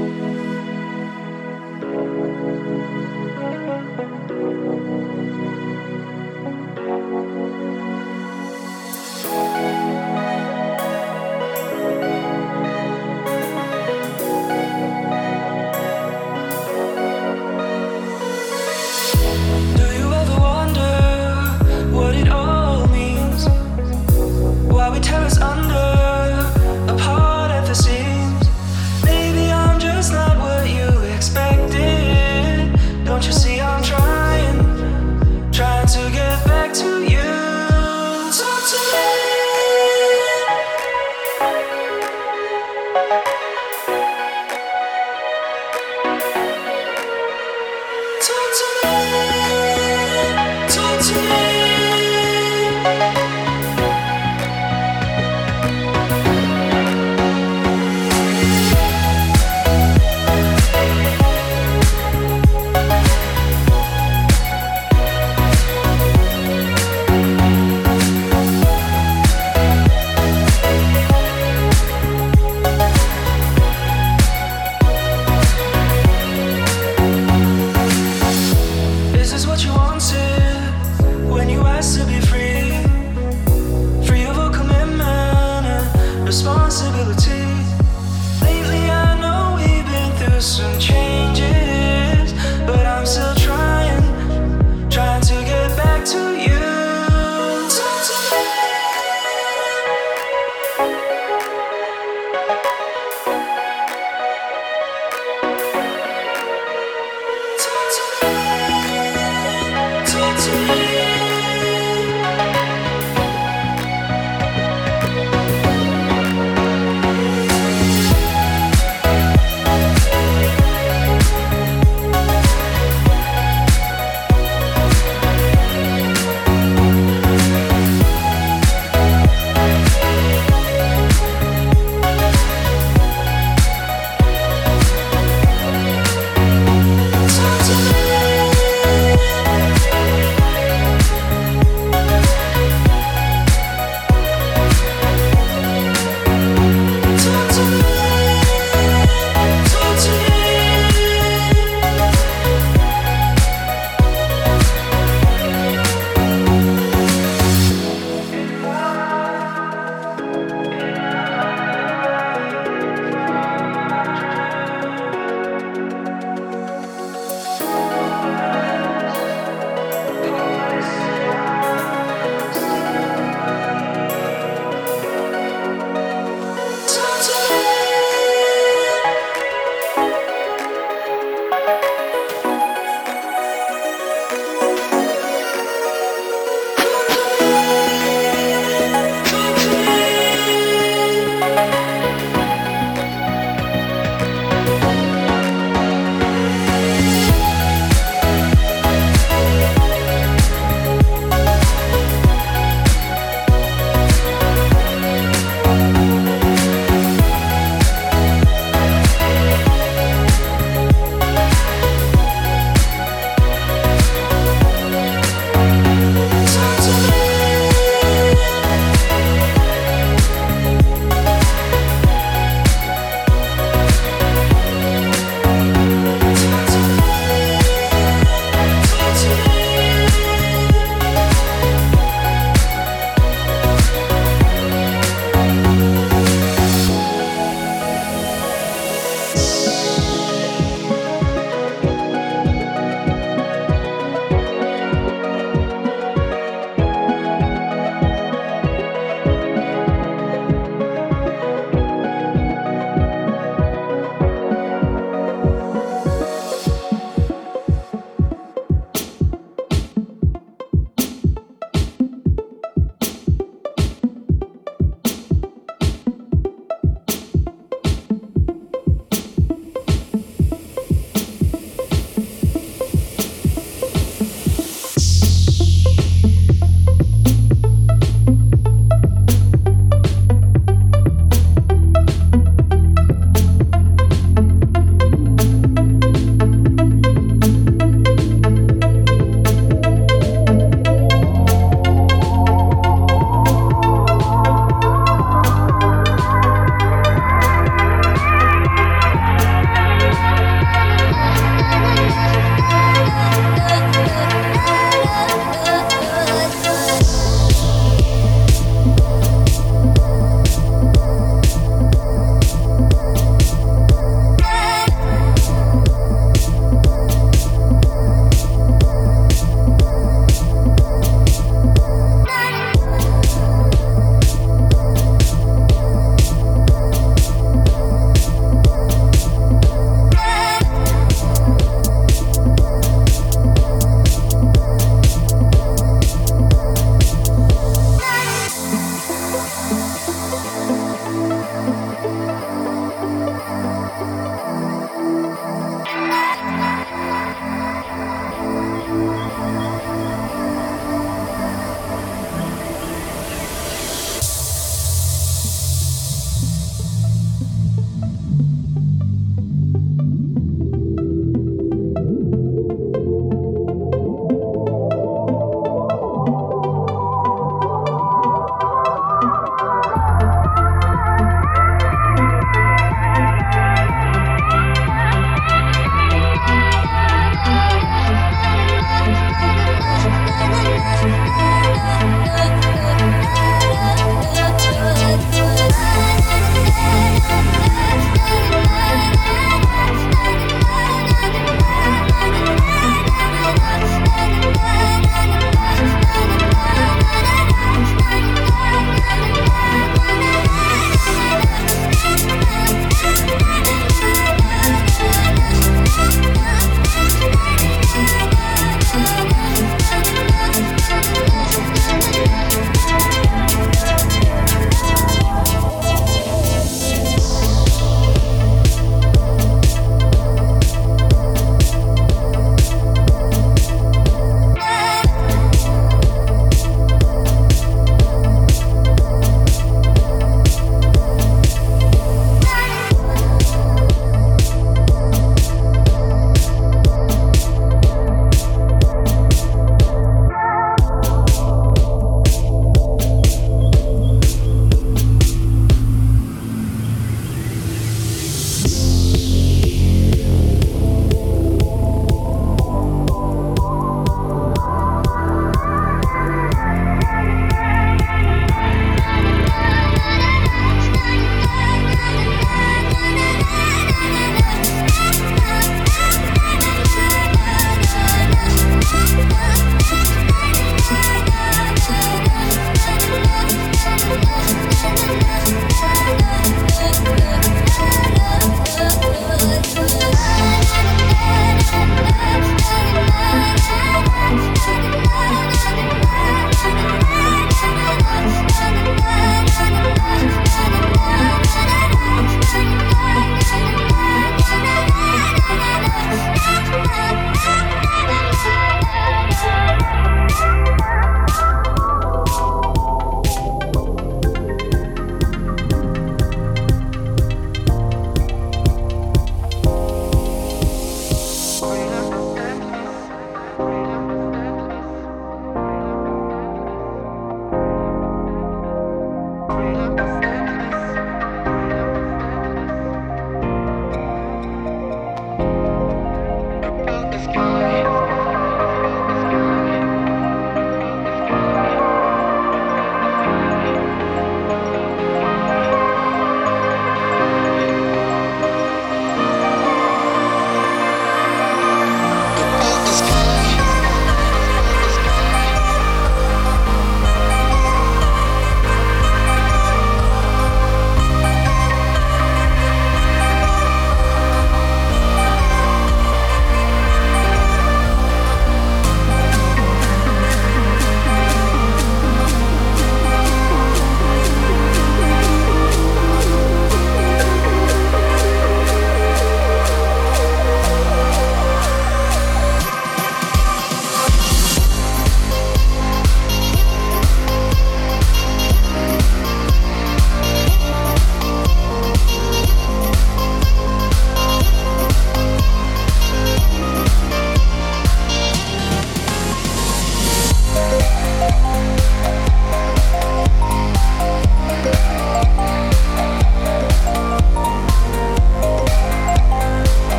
Bye.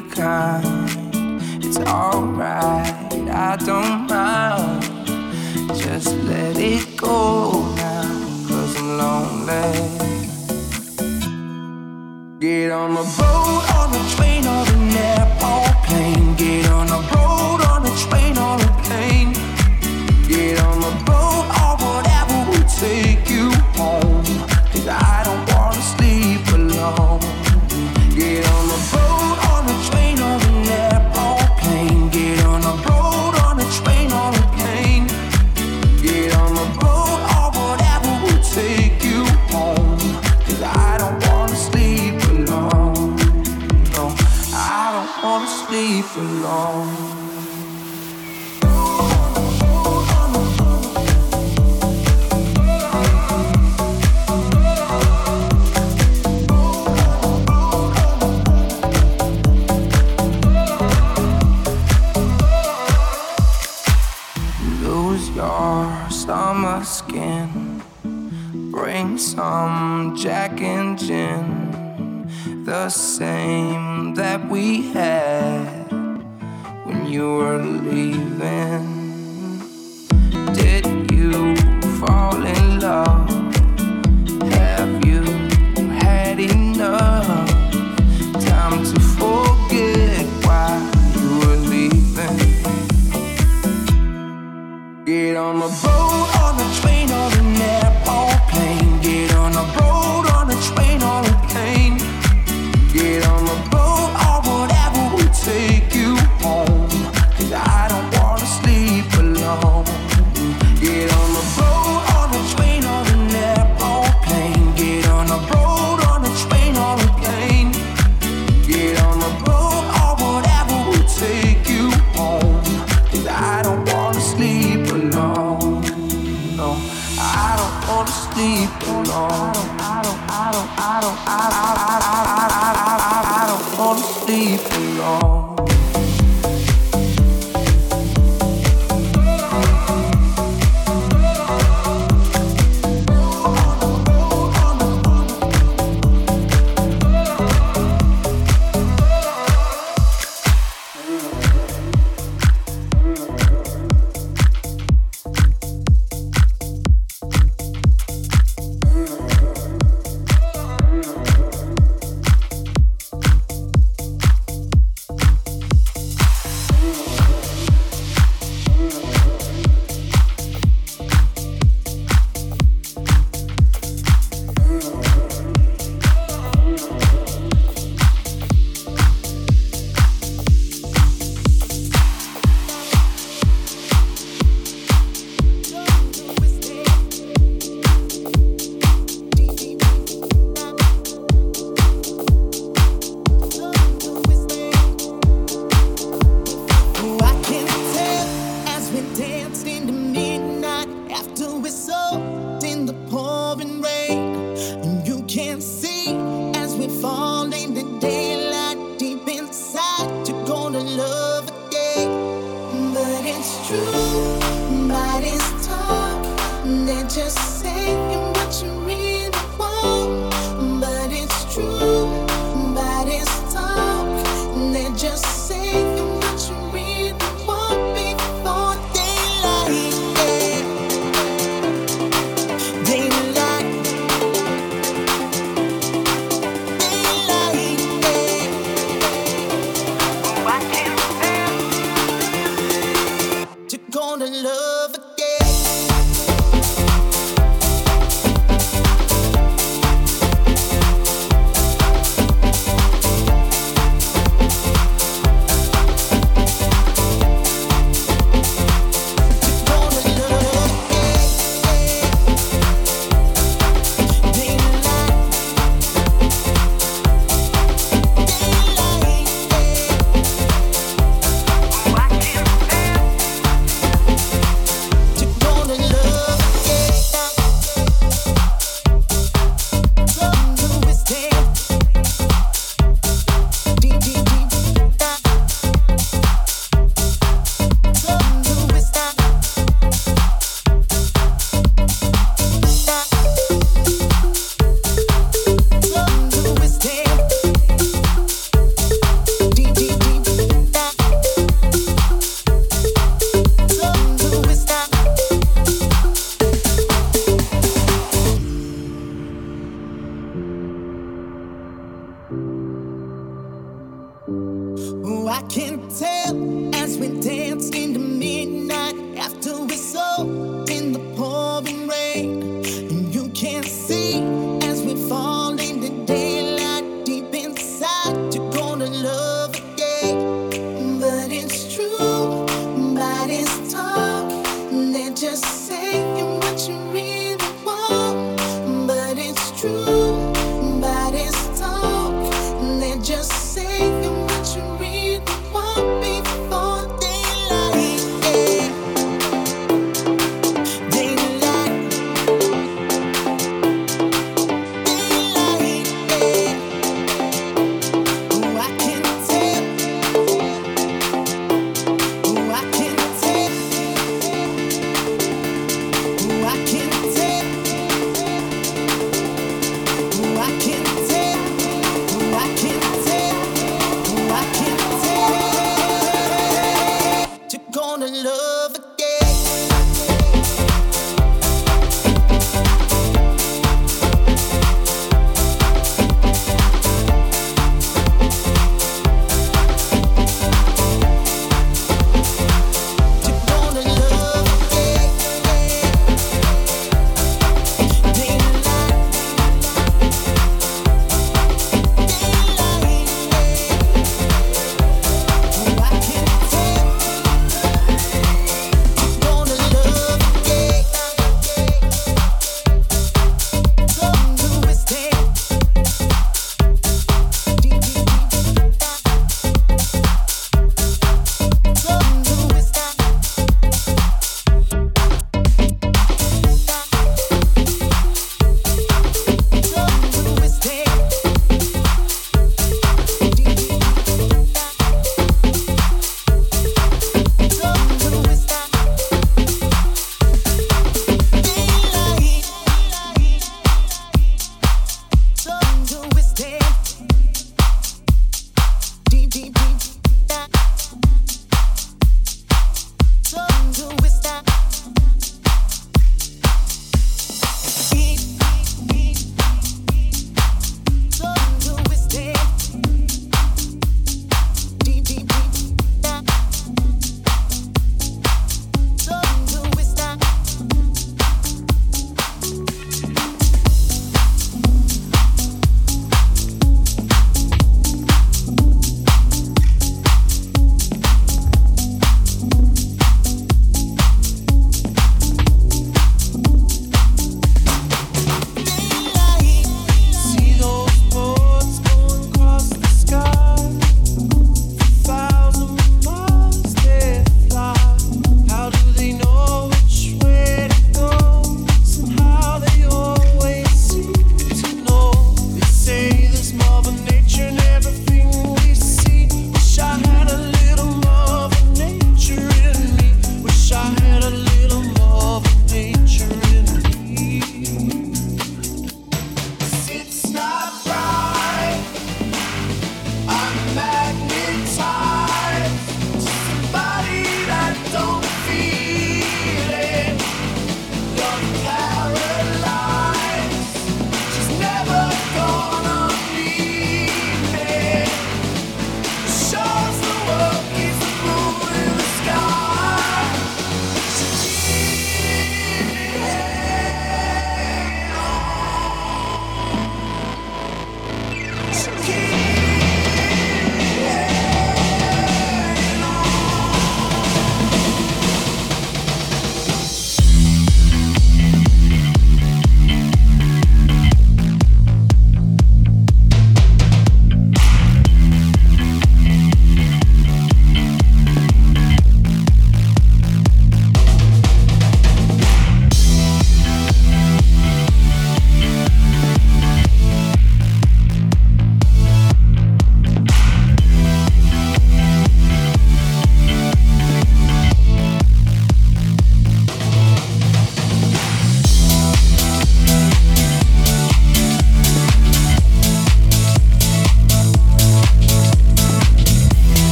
kind. It's alright, I don't mind. Just let it go now, cause I'm lonely. Get on the boat, on the train, on an airport plane. Get on the road, on the train, on same that we had.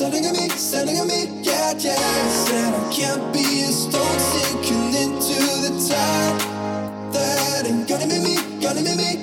Standing at me, standing at me, yeah, yeah. Said I can't be a stone sinking into the tide. That ain't gonna be me, gonna be me.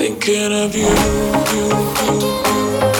thinking of you, you, you.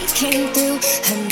light came through.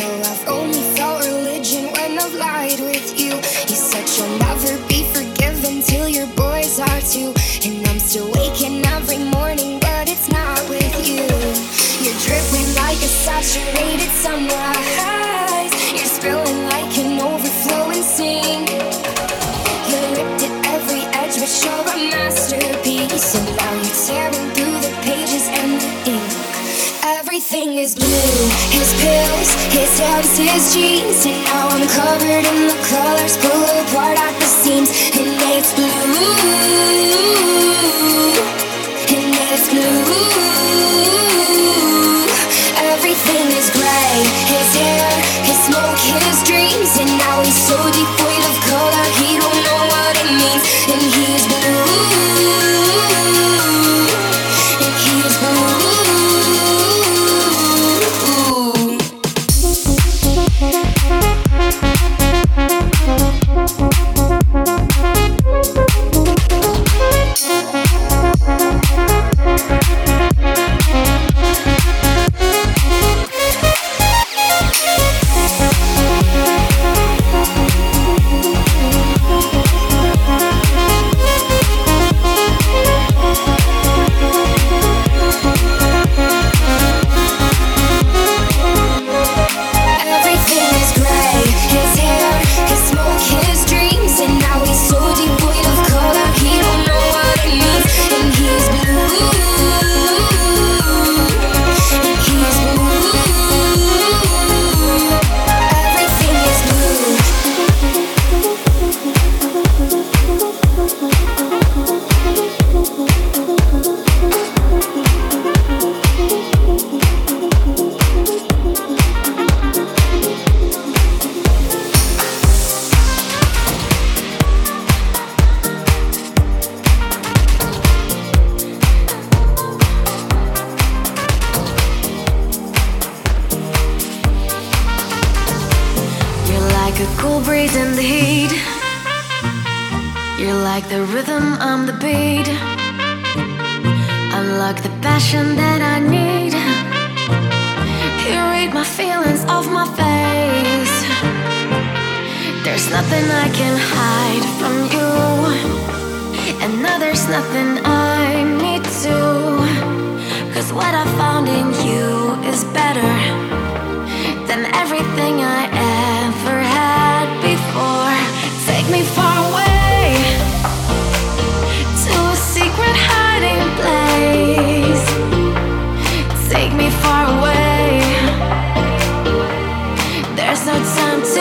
His jeans, and now I'm covered in the colors, pull apart at the seams, and it's blue, and it's blue. Everything is gray. His hair, his smoke, his dreams, and now he's so deep.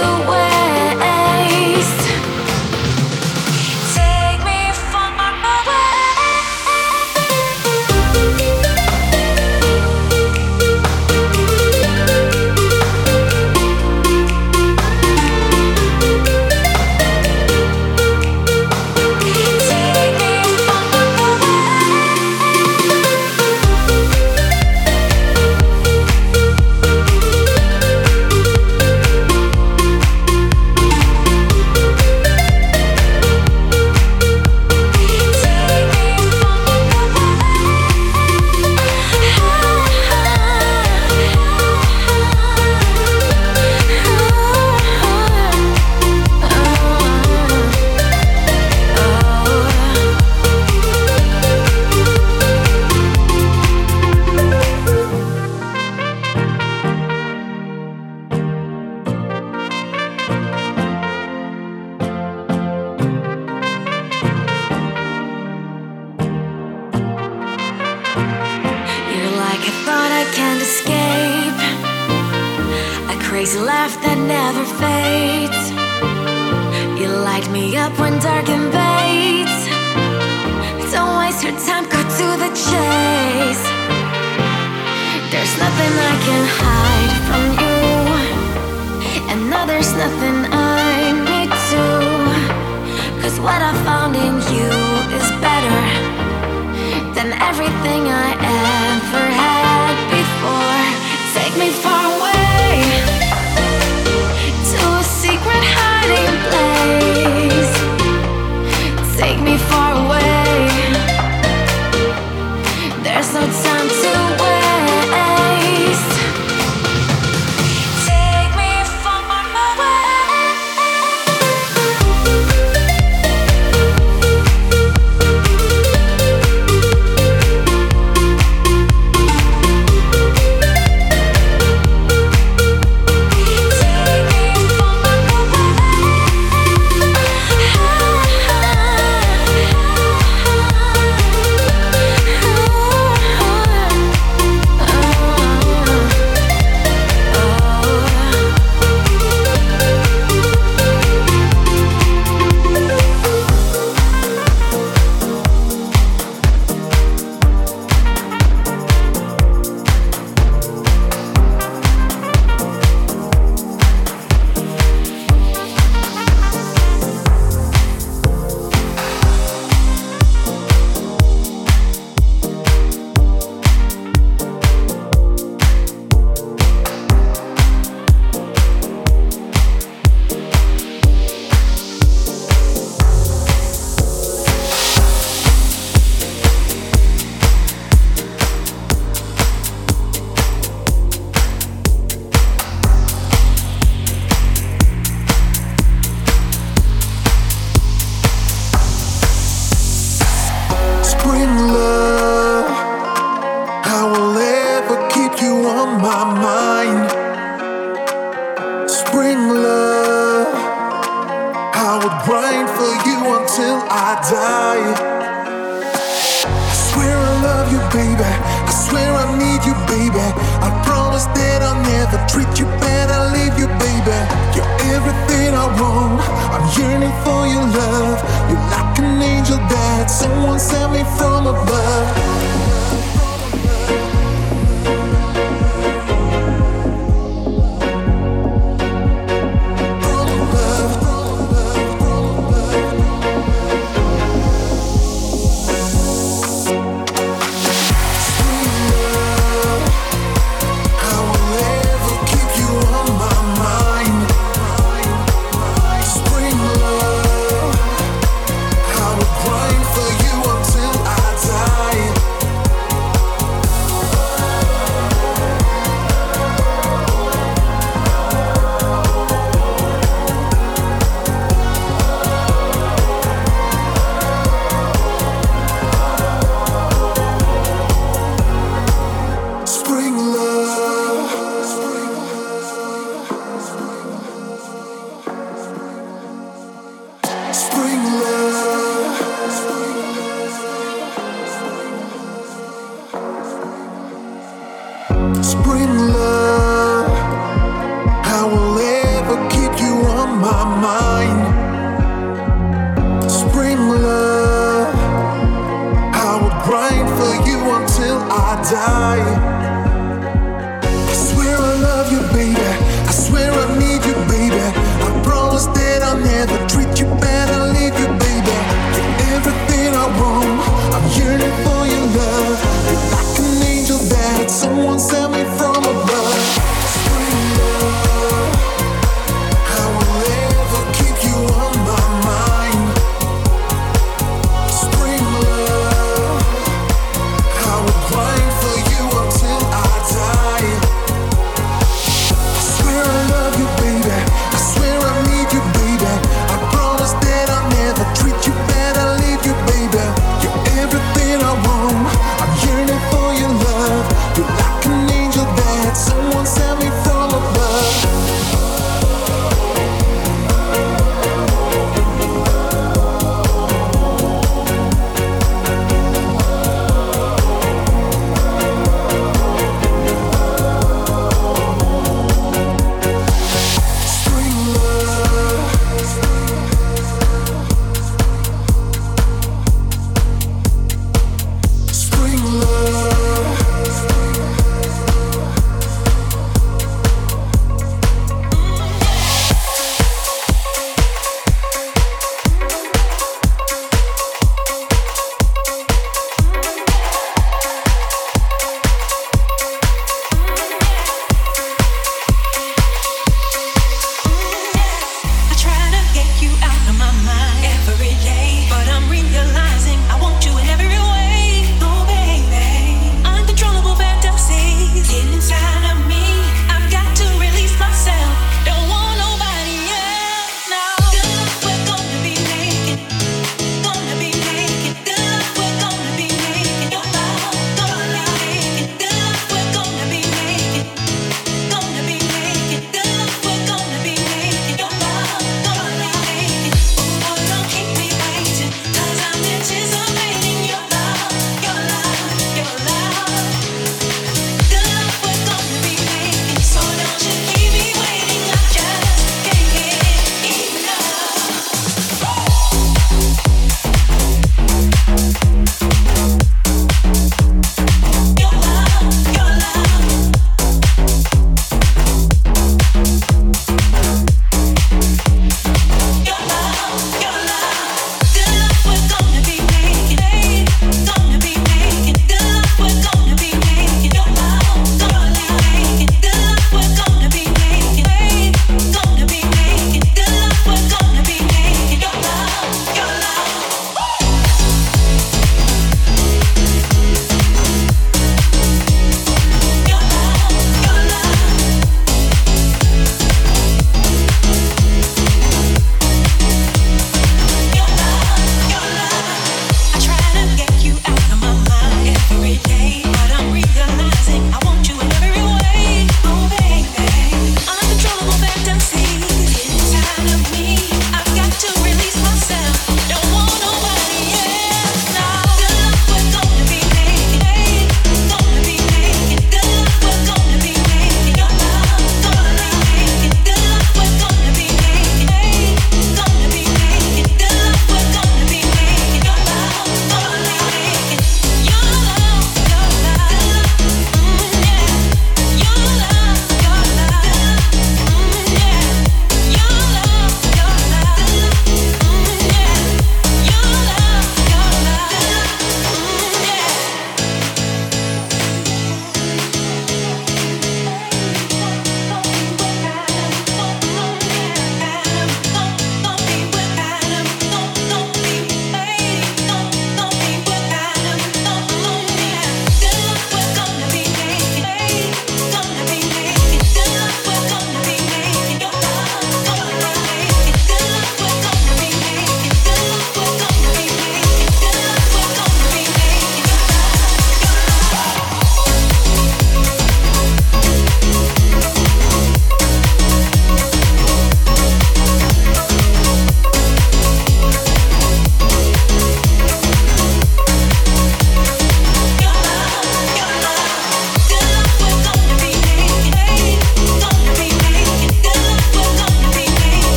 to wait.